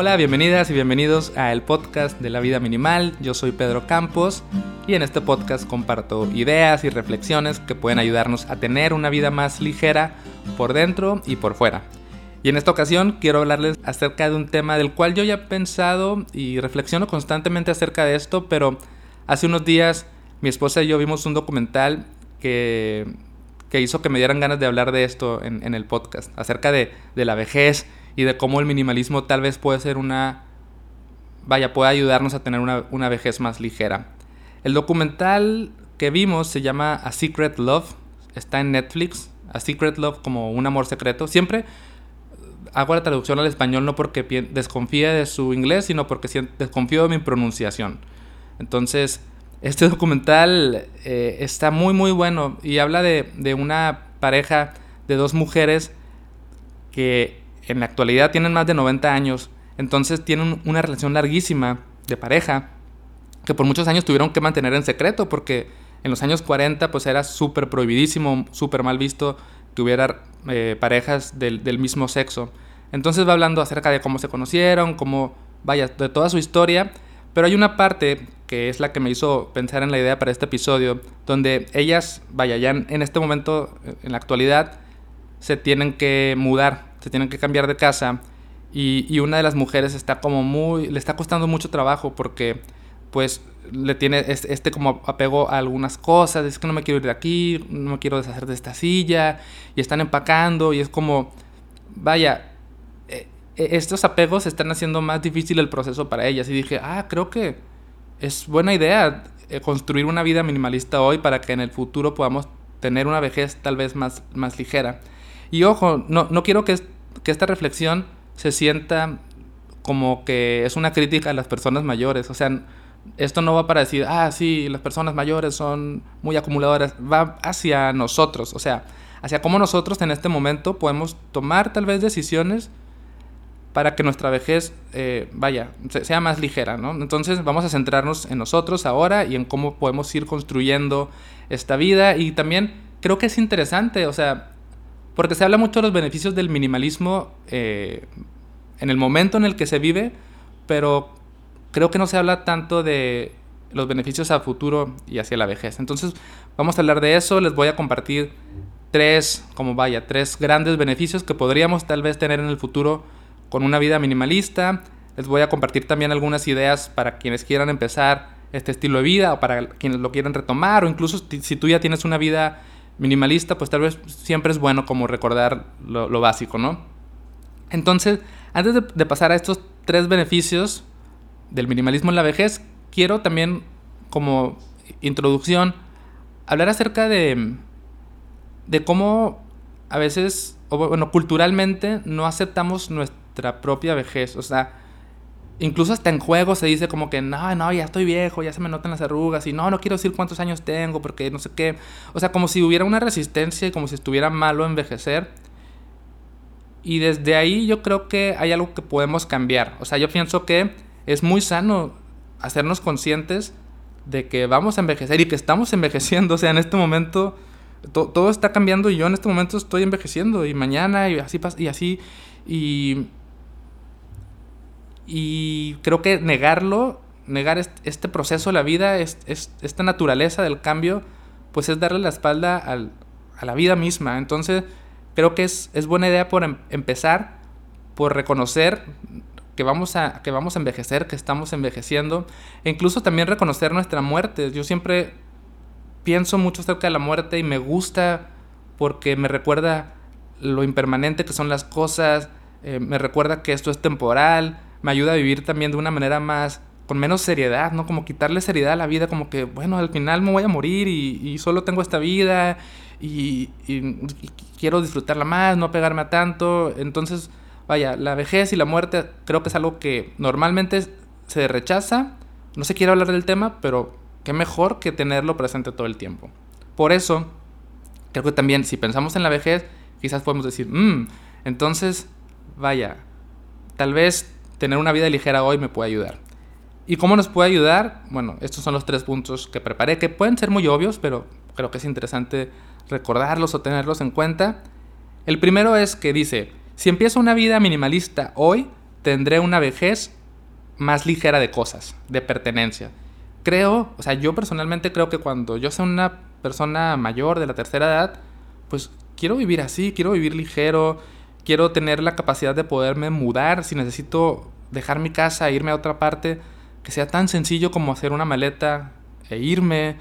Hola, bienvenidas y bienvenidos a el podcast de la vida minimal. Yo soy Pedro Campos y en este podcast comparto ideas y reflexiones que pueden ayudarnos a tener una vida más ligera por dentro y por fuera. Y en esta ocasión quiero hablarles acerca de un tema del cual yo ya he pensado y reflexiono constantemente acerca de esto, pero hace unos días mi esposa y yo vimos un documental que, que hizo que me dieran ganas de hablar de esto en, el podcast, acerca de, de, la vejez y de cómo el minimalismo tal vez puede ser una... Vaya, puede ayudarnos a tener una, una vejez más ligera. El documental que vimos se llama A Secret Love, está en Netflix, A Secret Love como un amor secreto. Siempre hago la traducción al español no porque desconfíe de su inglés, sino porque desconfío de mi pronunciación. Entonces, este documental eh, está muy muy bueno y habla de, de, una pareja de dos mujeres que en la actualidad tienen más de 90 años, entonces tienen una relación larguísima de pareja que por muchos años tuvieron que mantener en secreto porque en los años 40 pues era súper prohibidísimo, súper mal visto que hubiera eh, parejas del, del, mismo sexo. Entonces va hablando acerca de cómo se conocieron, cómo, vaya, de toda su historia, pero hay una parte que es la que me hizo pensar en la idea para este episodio, donde ellas, vaya, ya en, este momento, en la actualidad, se tienen que mudar, se tienen que cambiar de casa y, y una de las mujeres está como muy, le está costando mucho trabajo porque pues le tiene este, como apego a algunas cosas, es que no me quiero ir de aquí, no me quiero deshacer de esta silla, y están empacando, y es como, vaya, eh, eh, estos apegos están haciendo más difícil el proceso para ellas, y dije, ah, creo que es buena idea eh, construir una vida minimalista hoy para que en el futuro podamos tener una vejez tal vez más, más ligera. Y ojo, no, no quiero que, que esta reflexión se sienta como que es una crítica a las personas mayores, o sea, esto no va para decir, ah, sí, las personas mayores son muy acumuladoras, va hacia nosotros, o sea, hacia cómo nosotros en este momento podemos tomar tal vez decisiones para que nuestra vejez, eh, vaya, sea más ligera, ¿no? Entonces vamos a centrarnos en nosotros ahora y en cómo podemos ir construyendo esta vida. Y también creo que es interesante, o sea, porque se habla mucho de los beneficios del minimalismo eh, en el momento en el que se vive, pero creo que no se habla tanto de los beneficios a futuro y hacia la vejez. Entonces, vamos a hablar de eso. Les voy a compartir tres, como vaya, tres grandes beneficios que podríamos tal vez tener en el futuro con una vida minimalista. Les voy a compartir también algunas ideas para quienes quieran empezar este estilo de vida o para quienes lo quieran retomar o incluso si tú ya tienes una vida minimalista, pues tal vez siempre es bueno como recordar lo, básico, ¿no? Entonces, antes de pasar a estos tres beneficios, del minimalismo en la vejez, quiero también como introducción hablar acerca de, de cómo a veces, o bueno, culturalmente no aceptamos nuestra propia vejez. O sea, incluso hasta en juego se dice como que, no, no, ya estoy viejo, ya se me notan las arrugas, y no, no quiero decir cuántos años tengo, porque no sé qué. O sea, como si hubiera una resistencia y como si estuviera malo envejecer. Y desde ahí yo creo que hay algo que podemos cambiar. O sea, yo pienso que es muy sano hacernos conscientes de que vamos a envejecer y que estamos envejeciendo. O sea, en este momento todo está cambiando y yo en este momento estoy envejeciendo y mañana y así y así y y creo que negarlo, negar este proceso de la vida, esta naturaleza del cambio, pues es darle la espalda a la vida misma. Entonces, creo que es, es buena idea por em, empezar por reconocer que vamos a, que vamos a envejecer, que estamos envejeciendo, e incluso también reconocer nuestra muerte. Yo siempre pienso mucho acerca de la muerte y me gusta porque me recuerda lo impermanente que son las cosas, eh, me recuerda que esto es temporal, me ayuda a vivir también de una manera más, con menos seriedad, ¿no? Como quitarle seriedad a la vida, como que, bueno, al final me voy a morir y, solo tengo esta vida y, y, quiero disfrutarla más, no pegarme a tanto. Entonces, vaya, la vejez y la muerte creo que es algo que normalmente se rechaza. No se quiere hablar del tema, pero qué mejor que tenerlo presente todo el tiempo. Por eso, creo que también si pensamos en la vejez, quizás podemos decir, mmm, entonces, vaya, tal vez tener una vida ligera hoy me puede ayudar. ¿Y cómo nos puede ayudar? Bueno, estos son los tres puntos que preparé, que pueden ser muy obvios, pero creo que es interesante recordarlos o tenerlos en cuenta. El primero es que dice, si empiezo una vida minimalista hoy, tendré una vejez más ligera de cosas, de pertenencia. Creo, o sea, yo personalmente creo que cuando yo sea una persona mayor de la tercera edad, pues quiero vivir así, quiero vivir ligero, quiero tener la capacidad de poderme mudar si necesito dejar mi casa e irme a otra parte, que sea tan sencillo como hacer una maleta e irme.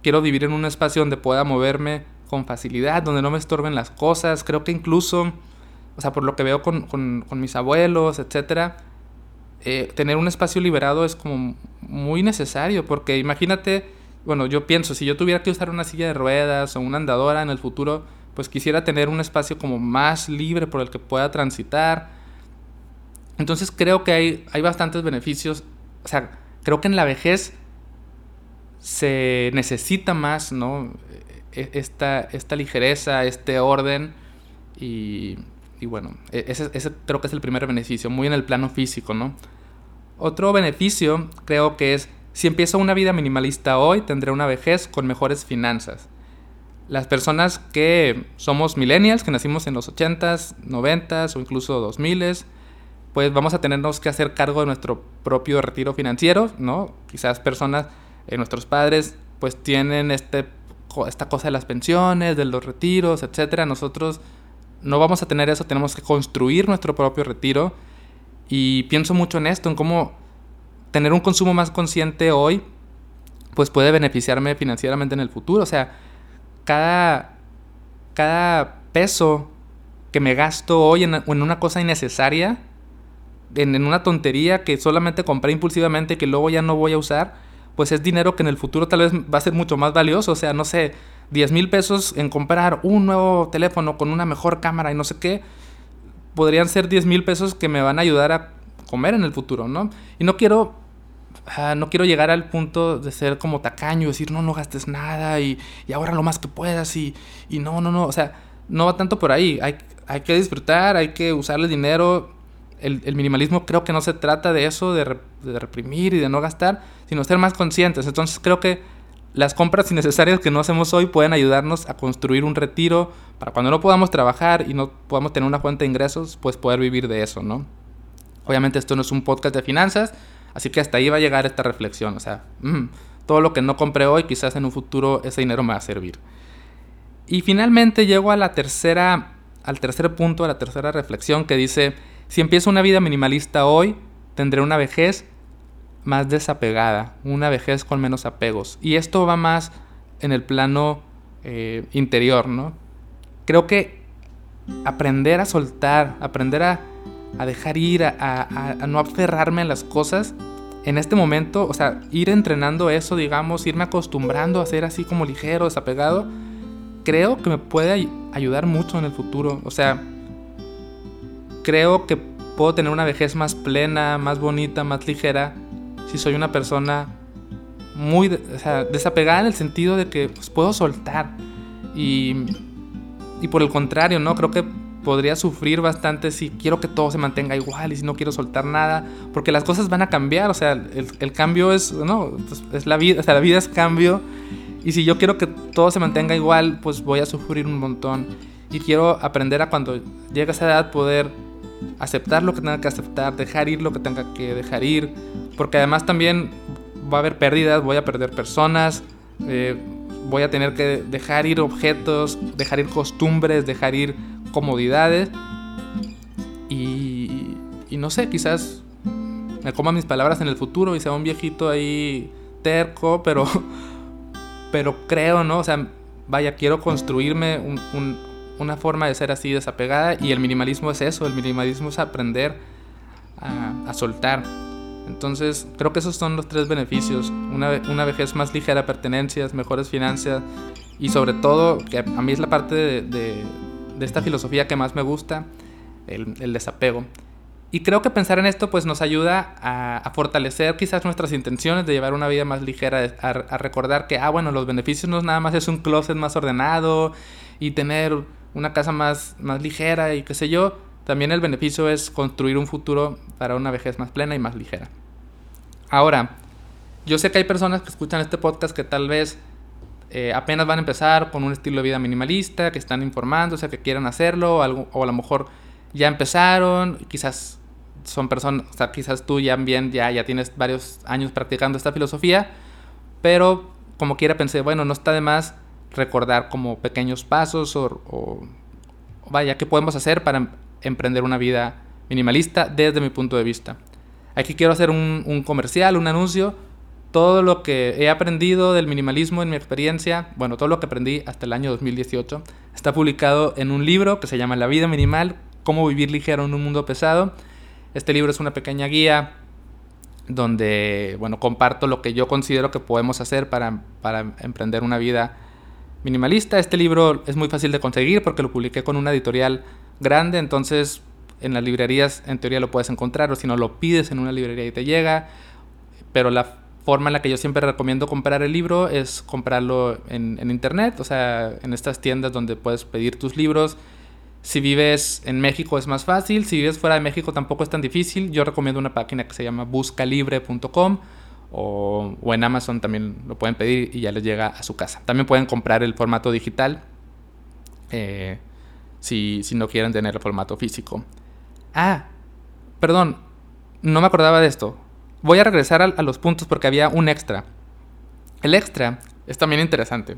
Quiero vivir en un espacio donde pueda moverme con facilidad, donde no me estorben las cosas. Creo que incluso, o sea, por lo que veo con, mis abuelos, etcétera, eh, tener un espacio liberado es como muy necesario, porque imagínate, bueno, yo pienso, si yo tuviera que usar una silla de ruedas o una andadora en el futuro, pues quisiera tener un espacio como más libre por el que pueda transitar. Entonces creo que hay, hay bastantes beneficios. O sea, creo que en la vejez se necesita más, ¿no? E, esta, esta ligereza, este orden. Y, y bueno, e, ese, ese, creo que es el primer beneficio, muy en el plano físico, ¿no? Otro beneficio creo que es, si empiezo una vida minimalista hoy, tendré una vejez con mejores finanzas las personas que somos millennials, que nacimos en los 80s, 90s o incluso 2000s, pues vamos a tenernos que hacer cargo de nuestro propio retiro financiero, ¿no? Quizás personas, eh, nuestros padres, pues tienen este, esta cosa de las pensiones, de los retiros, etcétera. Nosotros no vamos a tener eso, tenemos que construir nuestro propio retiro. Y pienso mucho en esto, en cómo tener un consumo más consciente hoy, pues puede beneficiarme financieramente en el futuro. O sea, cada, cada peso que me gasto hoy en, una cosa innecesaria, en, una tontería que solamente compré impulsivamente y que luego ya no voy a usar, pues es dinero que en el futuro tal vez va a ser mucho más valioso. O sea, no sé, 10 mil pesos en comprar un nuevo teléfono con una mejor cámara y no sé qué, podrían ser 10 mil pesos que me van a ayudar a comer en el futuro, ¿no? Y no quiero no quiero llegar al punto de ser como tacaño, decir, no, no gastes nada y, y ahora lo más que puedas y, y, no, no, no, o sea, no va tanto por ahí, hay, hay que disfrutar, hay que usar el dinero, el, el minimalismo creo que no se trata de eso, de, de, reprimir y de no gastar, sino ser más conscientes, entonces creo que las compras innecesarias que no hacemos hoy pueden ayudarnos a construir un retiro para cuando no podamos trabajar y no podamos tener una fuente de ingresos, pues poder vivir de eso, ¿no? Obviamente esto no es un podcast de finanzas, Así que hasta ahí va a llegar esta reflexión. O sea, mm, todo lo que no compré hoy, quizás en un futuro ese dinero me va a servir. Y finalmente llego a la tercera, al tercer punto, a la tercera reflexión que dice, si empiezo una vida minimalista hoy, tendré una vejez más desapegada, una vejez con menos apegos. Y esto va más en el plano eh, interior, ¿no? Creo que aprender a soltar, aprender a a dejar ir, a, no aferrarme a las cosas, en este momento, o sea, ir entrenando eso, digamos, irme acostumbrando a ser así como ligero, desapegado, creo que me puede ayudar mucho en el futuro. O sea, creo que puedo tener una vejez más plena, más bonita, más ligera, si soy una persona muy desapegada en el sentido de que pues, puedo soltar. Y, y por el contrario, ¿no? Creo que podría sufrir bastante si quiero que todo se mantenga igual y si no quiero soltar nada, porque las cosas van a cambiar, o sea, el, cambio es, no, pues, es la vida, o sea, la vida es cambio, y si yo quiero que todo se mantenga igual, pues voy a sufrir un montón, y quiero aprender a cuando llegue a esa edad poder aceptar lo que tenga que aceptar, dejar ir lo que tenga que dejar ir, porque además también va a haber pérdidas, voy a perder personas, eh, voy a tener que dejar ir objetos, dejar ir costumbres, dejar ir comodidades y, y no sé, quizás me coma mis palabras en el futuro y sea un viejito ahí terco, pero, pero creo, ¿no? O sea, vaya, quiero construirme una forma de ser así desapegada y el minimalismo es eso, el minimalismo es aprender a, soltar. Entonces, creo que esos son los tres beneficios. Una, una, vejez más ligera, pertenencias, mejores finanzas y sobre todo, que a mí es la parte de esta filosofía que más me gusta, el, desapego. Y creo que pensar en esto pues nos ayuda a, fortalecer quizás nuestras intenciones de llevar una vida más ligera, a, recordar que, ah, bueno, los beneficios no es nada más es un closet más ordenado y tener una casa más, más ligera y qué sé yo, también el beneficio es construir un futuro para una vejez más plena y más ligera. Ahora, yo sé que hay personas que escuchan este podcast que tal vez eh, apenas van a empezar con un estilo de vida minimalista, que están informándose, que quieren hacerlo, o, algo, o a lo mejor ya empezaron, quizás son personas, o sea, quizás tú ya bien, ya, ya tienes varios años practicando esta filosofía, pero como quiera pensé, bueno, no está de más recordar como pequeños pasos o, vaya, qué podemos hacer para emprender una vida minimalista desde mi punto de vista. Aquí quiero hacer un comercial, un anuncio todo lo que he aprendido del minimalismo en mi experiencia, bueno, todo lo que aprendí hasta el año 2018, está publicado en un libro que se llama La vida minimal, cómo vivir ligero en un mundo pesado. Este libro es una pequeña guía donde, bueno, comparto lo que yo considero que podemos hacer para, para emprender una vida minimalista. Este libro es muy fácil de conseguir porque lo publiqué con una editorial grande, entonces en las librerías en teoría lo puedes encontrar o si no lo pides en una librería y te llega, pero la forma en la que yo siempre recomiendo comprar el libro es comprarlo en, internet, o sea, en estas tiendas donde puedes pedir tus libros. Si vives en México es más fácil, si vives fuera de México tampoco es tan difícil. Yo recomiendo una página que se llama buscalibre.com o, o, en Amazon también lo pueden pedir y ya les llega a su casa. También pueden comprar el formato digital eh, si, si no quieren tener el formato físico. Ah, perdón, no me acordaba de esto voy a regresar a, los puntos porque había un extra. El extra es también interesante.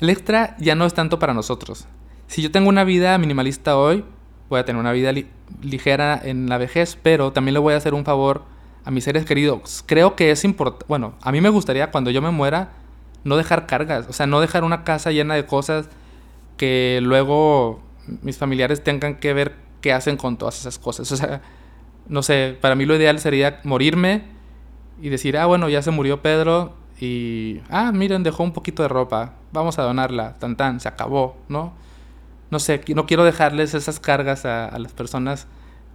El extra ya no es tanto para nosotros. Si yo tengo una vida minimalista hoy, voy a tener una vida ligera en la vejez, pero también le voy a hacer un favor a mis seres queridos. Creo que es importante, bueno, a mí me gustaría cuando yo me muera no dejar cargas, o sea, no dejar una casa llena de cosas que luego mis familiares tengan que ver qué hacen con todas esas cosas. O sea, no sé, para mí lo ideal sería morirme y decir, ah, bueno, ya se murió Pedro y, ah, miren, dejó un poquito de ropa, vamos a donarla, tan tan, se acabó, ¿no? No sé, no quiero dejarles esas cargas a, las personas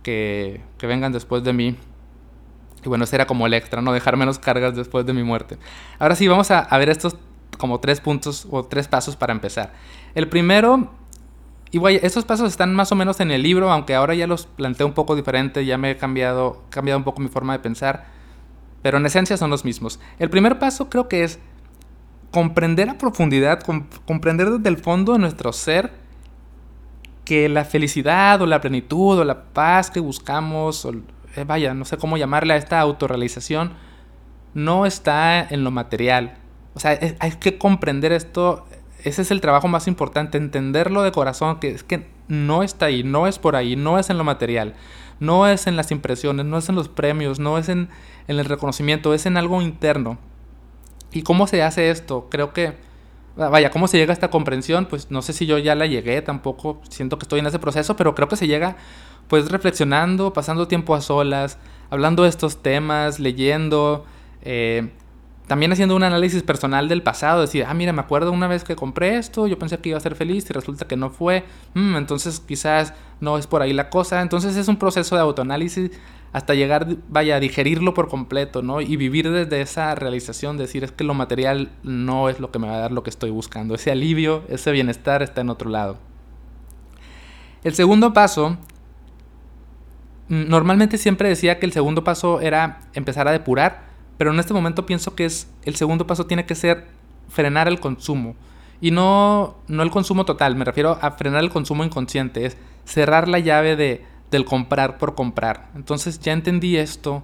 que, que, vengan después de mí. Y bueno, ese era como el extra, ¿no? Dejar menos cargas después de mi muerte. Ahora sí, vamos a, a ver estos como tres puntos o tres pasos para empezar. El primero y estos pasos están más o menos en el libro, aunque ahora ya los planteo un poco diferente, ya me he cambiado, cambiado un poco mi forma de pensar, pero en esencia son los mismos. El primer paso creo que es comprender a profundidad, comprender desde el fondo de nuestro ser que la felicidad o la plenitud o la paz que buscamos, o, eh, vaya, no sé cómo llamarle a esta autorrealización, no está en lo material. O sea, hay que comprender esto ese es el trabajo más importante, entenderlo de corazón, que es que no está ahí, no es por ahí, no es en lo material, no es en las impresiones, no es en los premios, no es en, el reconocimiento, es en algo interno. ¿Y cómo se hace esto? Creo que, vaya, ¿cómo se llega a esta comprensión? Pues no sé si yo ya la llegué, tampoco siento que estoy en ese proceso, pero creo que se llega pues reflexionando, pasando tiempo a solas, hablando de estos temas, leyendo, eh, también haciendo un análisis personal del pasado, decir, ah, mira, me acuerdo una vez que compré esto, yo pensé que iba a ser feliz y resulta que no fue, mm, entonces quizás no es por ahí la cosa, entonces es un proceso de autoanálisis hasta llegar, vaya, a digerirlo por completo, ¿no? Y vivir desde esa realización, decir, es que lo material no es lo que me va a dar lo que estoy buscando, ese alivio, ese bienestar está en otro lado. El segundo paso, mm, normalmente siempre decía que el segundo paso era empezar a depurar, pero en este momento pienso que es el segundo paso tiene que ser frenar el consumo. Y no, no el consumo total, me refiero a frenar el consumo inconsciente, es cerrar la llave de, del comprar por comprar. Entonces ya entendí esto,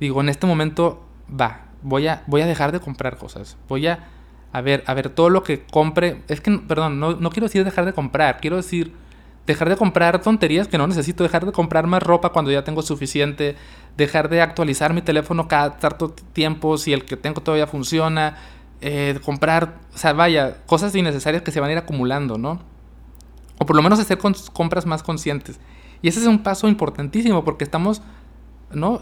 digo, en este momento va, voy a, voy a dejar de comprar cosas, voy a, a ver, a ver todo lo que compre, es que, perdón, no, no quiero decir dejar de comprar, quiero decir dejar de comprar tonterías que no necesito, dejar de comprar más ropa cuando ya tengo suficiente, dejar de actualizar mi teléfono cada tanto tiempo si el que tengo todavía funciona, eh, comprar, o sea, vaya, cosas innecesarias que se van a ir acumulando, ¿no? O por lo menos hacer compras más conscientes. Y ese es un paso importantísimo porque estamos, ¿no?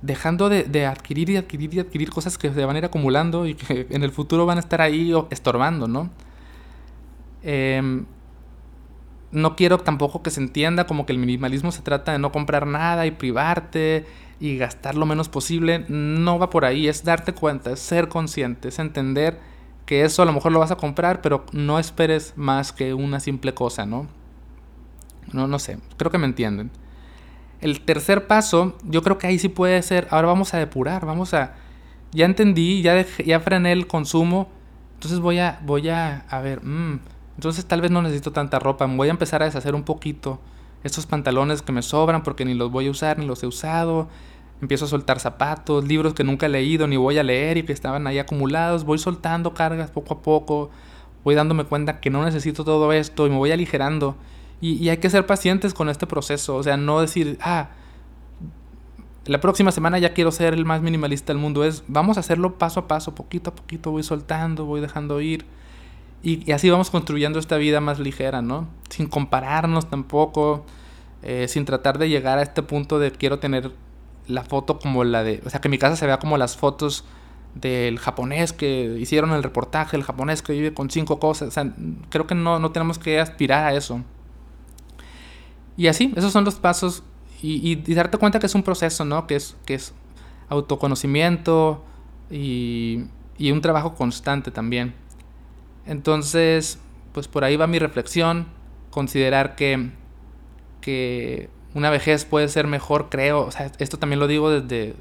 Dejando de, de, adquirir y adquirir y adquirir cosas que se van a ir acumulando y que en el futuro van a estar ahí estorbando, ¿no? Eh, no quiero tampoco que se entienda como que el minimalismo se trata de no comprar nada y privarte y gastar lo menos posible. No va por ahí, es darte cuenta, es ser consciente, es entender que eso a lo mejor lo vas a comprar, pero no esperes más que una simple cosa, ¿no? No, no sé, creo que me entienden. El tercer paso, yo creo que ahí sí puede ser, ahora vamos a depurar, vamos a... Ya entendí, ya, ya frené el consumo, entonces voy a, voy a, a ver, mmm, entonces tal vez no necesito tanta ropa, voy a empezar a deshacer un poquito estos pantalones que me sobran porque ni los voy a usar ni los he usado. Empiezo a soltar zapatos, libros que nunca he leído ni voy a leer y que estaban ahí acumulados. Voy soltando cargas poco a poco. Voy dándome cuenta que no necesito todo esto y me voy aligerando. Y, y hay que ser pacientes con este proceso. O sea, no decir, ah, la próxima semana ya quiero ser el más minimalista del mundo. Es, vamos a hacerlo paso a paso, poquito a poquito. Voy soltando, voy dejando ir. Y, así vamos construyendo esta vida más ligera, ¿no? Sin compararnos tampoco, eh, sin tratar de llegar a este punto de quiero tener la foto como la de, o sea, que mi casa se vea como las fotos del japonés que hicieron el reportaje, el japonés que vive con cinco cosas. O sea, creo que no, no tenemos que aspirar a eso. Y así, esos son los pasos. Y, y, darte cuenta que es un proceso, ¿no? Que es, que es autoconocimiento y, y un trabajo constante también. Entonces, pues por ahí va mi reflexión, considerar que, que una vejez puede ser mejor, creo, esto también lo digo desde,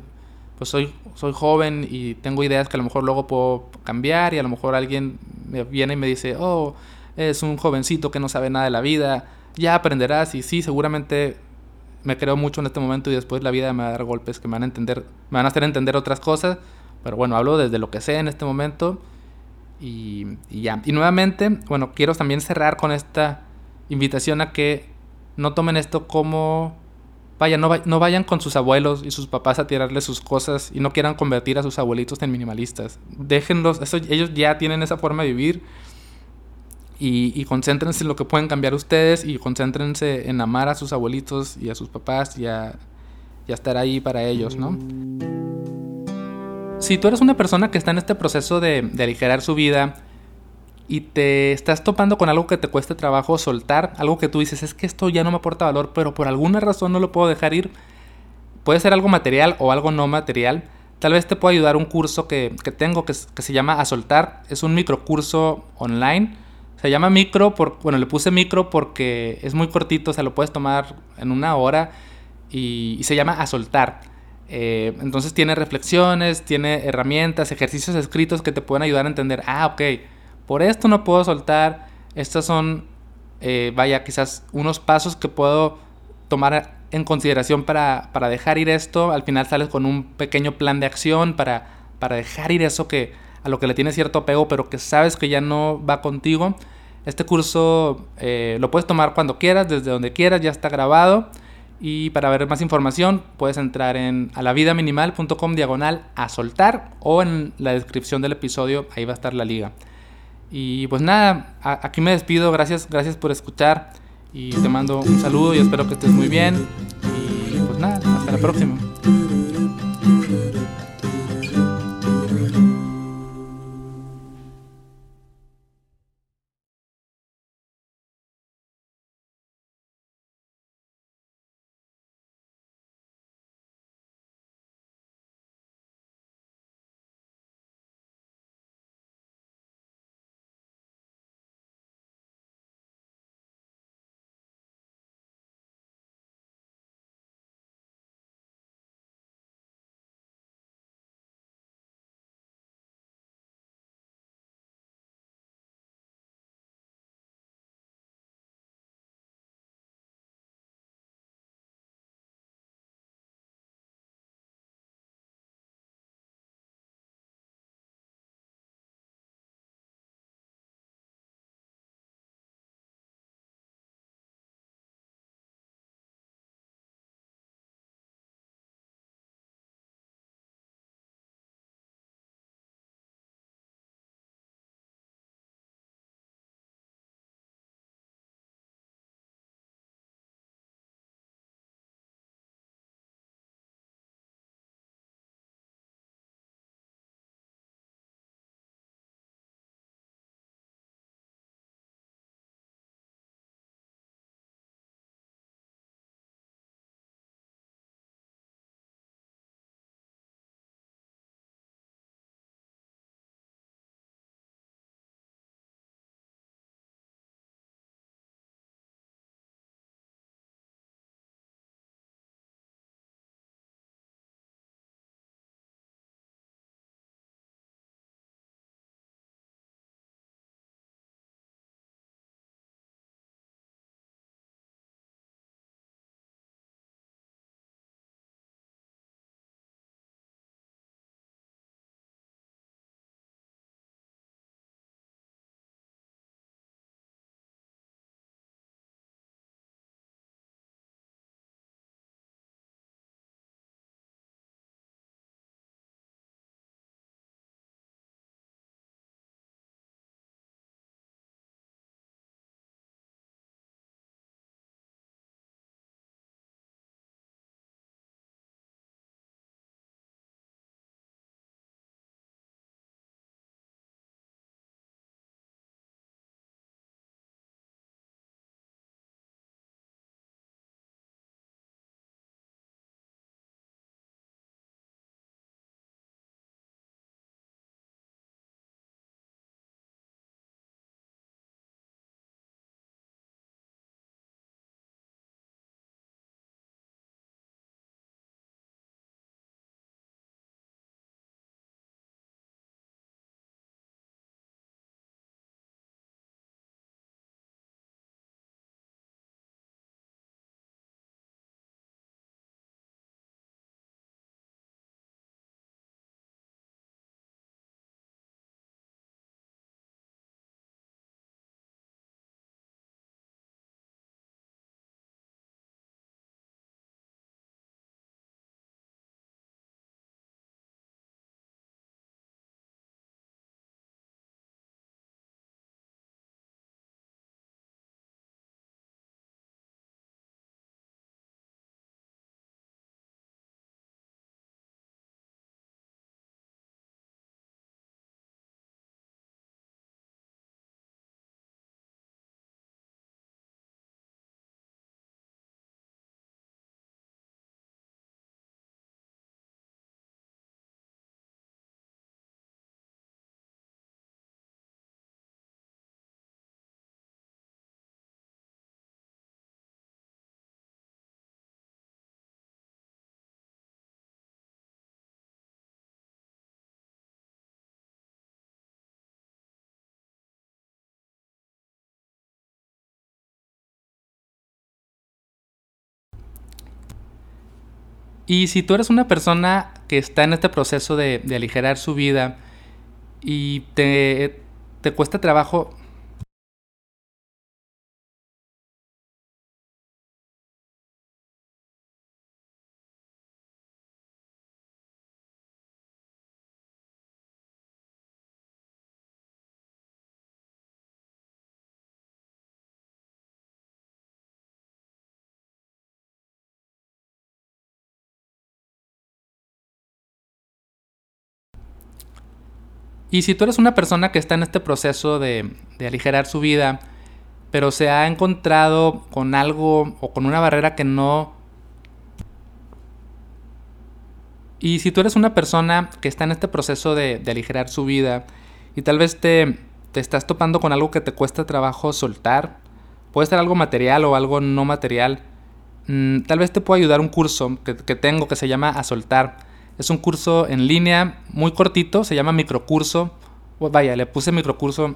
pues soy, soy joven y tengo ideas que a lo mejor luego puedo cambiar y a lo mejor alguien me viene y me dice, oh, es un jovencito que no sabe nada de la vida, ya aprenderás y sí, seguramente me creo mucho en este momento y después la vida me va a dar golpes que me van a entender, me van a hacer entender otras cosas, pero bueno, hablo desde lo que sé en este momento y, ya. Y nuevamente, bueno, quiero también cerrar con esta invitación a que no tomen esto como... Vaya, no, no vayan con sus abuelos y sus papás a tirarles sus cosas y no quieran convertir a sus abuelitos en minimalistas. Déjenlos, eso, ellos ya tienen esa forma de vivir y, y, concéntrense en lo que pueden cambiar ustedes y concéntrense en amar a sus abuelitos y a sus papás y a, y a estar ahí para ellos, ¿no? Si tú eres una persona que está en este proceso de, de aligerar su vida y te estás topando con algo que te cueste trabajo soltar, algo que tú dices, es que esto ya no me aporta valor, pero por alguna razón no lo puedo dejar ir, puede ser algo material o algo no material. Tal vez te pueda ayudar un curso que, que tengo que, se llama A Soltar. Es un microcurso online. Se llama micro, por, bueno, le puse micro porque es muy cortito, o sea, lo puedes tomar en una hora y se llama A Soltar. Eh, entonces tiene reflexiones, tiene herramientas, ejercicios escritos que te pueden ayudar a entender, ah, ok, por esto no puedo soltar, estos son, eh, vaya, quizás unos pasos que puedo tomar en consideración para, para, dejar ir esto. Al final sales con un pequeño plan de acción para, para dejar ir eso que a lo que le tienes cierto apego, pero que sabes que ya no va contigo. Este curso eh, lo puedes tomar cuando quieras, desde donde quieras, ya está grabado. Y para ver más información puedes entrar en alavidaminimal.com diagonal a soltar o en la descripción del episodio, ahí va a estar la liga. Y pues nada, aquí me despido, gracias, gracias por escuchar y te mando un saludo y espero que estés muy bien. Y pues nada, hasta la próxima. Y si tú eres una persona que está en este proceso de, de aligerar su vida y te, te cuesta trabajo Y si tú eres una persona que está en este proceso de, aligerar su vida, pero se ha encontrado con algo o con una barrera que no... Y si tú eres una persona que está en este proceso de, aligerar su vida y tal vez te, estás topando con algo que te cuesta trabajo soltar, puede ser algo material o algo no material, mm, tal vez te pueda ayudar un curso que, que tengo que se llama A Soltar es un curso en línea muy cortito, se llama microcurso. Vaya, le puse microcurso